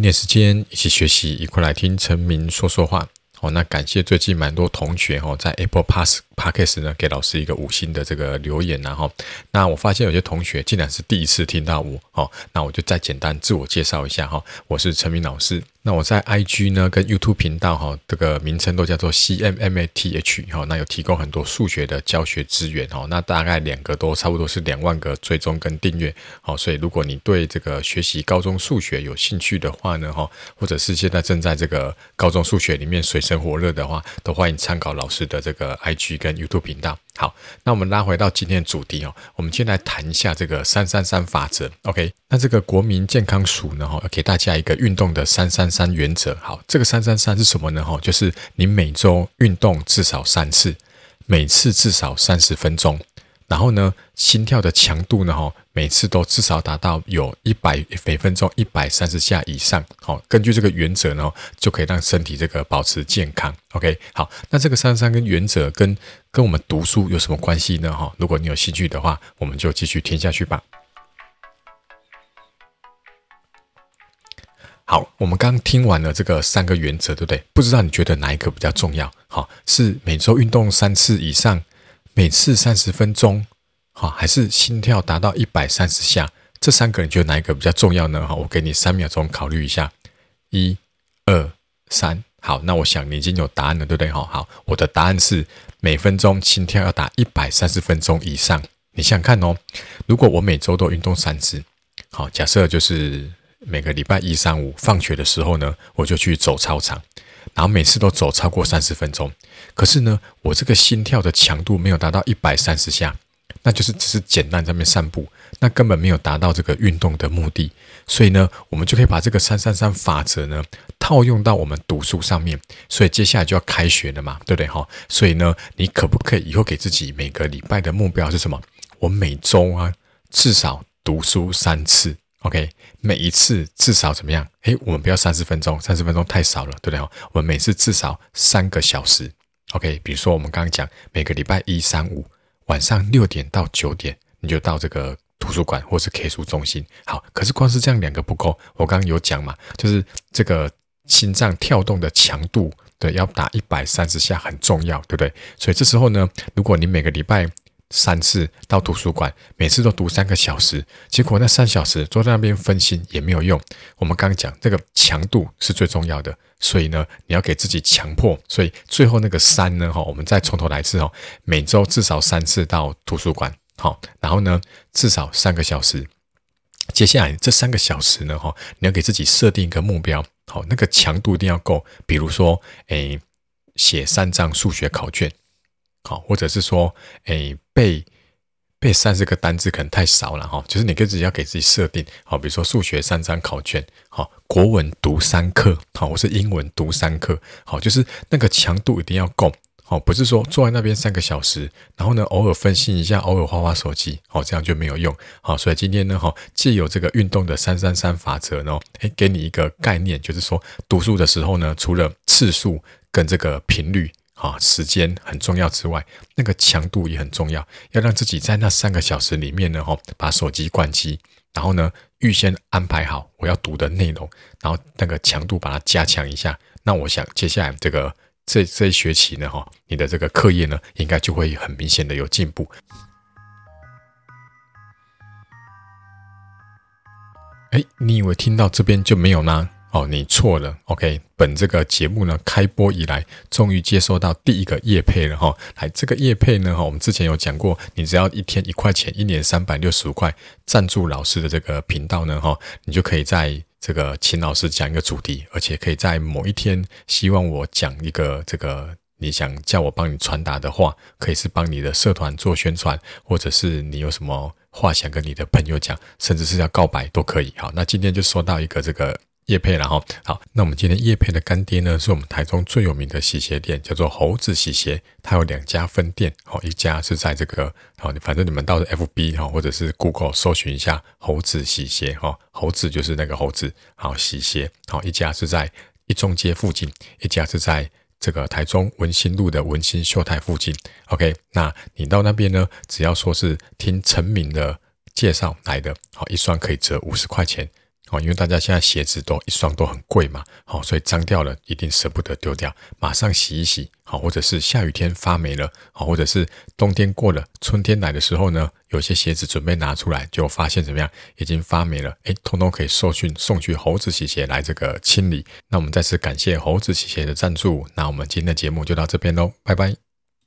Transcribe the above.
一点时间一起学习，一块来听陈明说说话。哦，那感谢最近蛮多同学哦，在 Apple Pass Podcast 呢给老师一个五星的这个留言，然后那我发现有些同学竟然是第一次听到我哦，那我就再简单自我介绍一下哈，我是陈明老师。那我在 IG 呢跟 YouTube 频道哈，这个名称都叫做 CMMATH 哈，那有提供很多数学的教学资源哈，那大概两个都差不多是两万个追踪跟订阅，好，所以如果你对这个学习高中数学有兴趣的话呢哈，或者是现在正在这个高中数学里面水深火热的话，都欢迎参考老师的这个 IG 跟 YouTube 频道。好，那我们拉回到今天的主题哦，我们先来谈一下这个三三三法则。OK，那这个国民健康署呢，哈，给大家一个运动的三三三原则。好，这个三三三是什么呢？哈，就是你每周运动至少三次，每次至少三十分钟。然后呢，心跳的强度呢，哈，每次都至少达到有一百每分钟一百三十下以上。好，根据这个原则呢，就可以让身体这个保持健康。OK，好，那这个三三跟原则跟跟我们读书有什么关系呢？哈，如果你有兴趣的话，我们就继续听下去吧。好，我们刚听完了这个三个原则，对不对？不知道你觉得哪一个比较重要？好，是每周运动三次以上？每次三十分钟，好，还是心跳达到一百三十下？这三个你觉得哪一个比较重要呢？好，我给你三秒钟考虑一下，一、二、三。好，那我想你已经有答案了，对不对？好，好，我的答案是每分钟心跳要达一百三十分钟以上。你想想看哦，如果我每周都运动三次，好，假设就是每个礼拜一、三、五放学的时候呢，我就去走操场。然后每次都走超过三十分钟，可是呢，我这个心跳的强度没有达到一百三十下，那就是只是简单在那边散步，那根本没有达到这个运动的目的。所以呢，我们就可以把这个三三三法则呢套用到我们读书上面。所以接下来就要开学了嘛，对不对哈？所以呢，你可不可以以后给自己每个礼拜的目标是什么？我每周啊至少读书三次。OK，每一次至少怎么样？诶，我们不要三十分钟，三十分钟太少了，对不对？我们每次至少三个小时。OK，比如说我们刚刚讲，每个礼拜一、三、五晚上六点到九点，你就到这个图书馆或是 K 书中心。好，可是光是这样两个不够，我刚刚有讲嘛，就是这个心脏跳动的强度，对，要打一百三十下很重要，对不对？所以这时候呢，如果你每个礼拜三次到图书馆，每次都读三个小时，结果那三小时坐在那边分心也没有用。我们刚讲这个强度是最重要的，所以呢，你要给自己强迫。所以最后那个三呢，哈，我们再从头来一次哦。每周至少三次到图书馆，好，然后呢，至少三个小时。接下来这三个小时呢，哈，你要给自己设定一个目标，好，那个强度一定要够。比如说，诶，写三张数学考卷。好，或者是说，诶，背背三十个单字可能太少了哈。就是你自己要给自己设定，好，比如说数学三张考卷，好，国文读三课，好，或是英文读三课，好，就是那个强度一定要够，好，不是说坐在那边三个小时，然后呢，偶尔分心一下，偶尔滑滑手机，好，这样就没有用，好，所以今天呢，哈，借由这个运动的三三三法则呢，诶，给你一个概念，就是说读书的时候呢，除了次数跟这个频率。啊，时间很重要之外，那个强度也很重要。要让自己在那三个小时里面呢，哈，把手机关机，然后呢，预先安排好我要读的内容，然后那个强度把它加强一下。那我想接下来这个这这一学期呢，哈，你的这个课业呢，应该就会很明显的有进步。哎，你以为听到这边就没有吗？哦，你错了，OK。本这个节目呢，开播以来，终于接收到第一个叶配了哈。来，这个叶配呢，哈，我们之前有讲过，你只要一天一块钱，一年三百六十五块，赞助老师的这个频道呢，哈，你就可以在这个请老师讲一个主题，而且可以在某一天，希望我讲一个这个你想叫我帮你传达的话，可以是帮你的社团做宣传，或者是你有什么话想跟你的朋友讲，甚至是要告白都可以。好，那今天就收到一个这个。叶配了哈，好，那我们今天叶配的干爹呢，是我们台中最有名的洗鞋店，叫做猴子洗鞋，它有两家分店，好，一家是在这个，好，反正你们到 FB 哈，或者是 Google 搜寻一下猴子洗鞋哈，猴子就是那个猴子，好，洗鞋，好，一家是在一中街附近，一家是在这个台中文心路的文心秀泰附近，OK，那你到那边呢，只要说是听陈明的介绍来的，好，一双可以折五十块钱。哦，因为大家现在鞋子都一双都很贵嘛，好，所以脏掉了一定舍不得丢掉，马上洗一洗，好，或者是下雨天发霉了，好，或者是冬天过了，春天来的时候呢，有些鞋子准备拿出来，就发现怎么样，已经发霉了，诶，通通可以受训送去猴子洗鞋来这个清理。那我们再次感谢猴子洗鞋的赞助，那我们今天的节目就到这边喽，拜拜。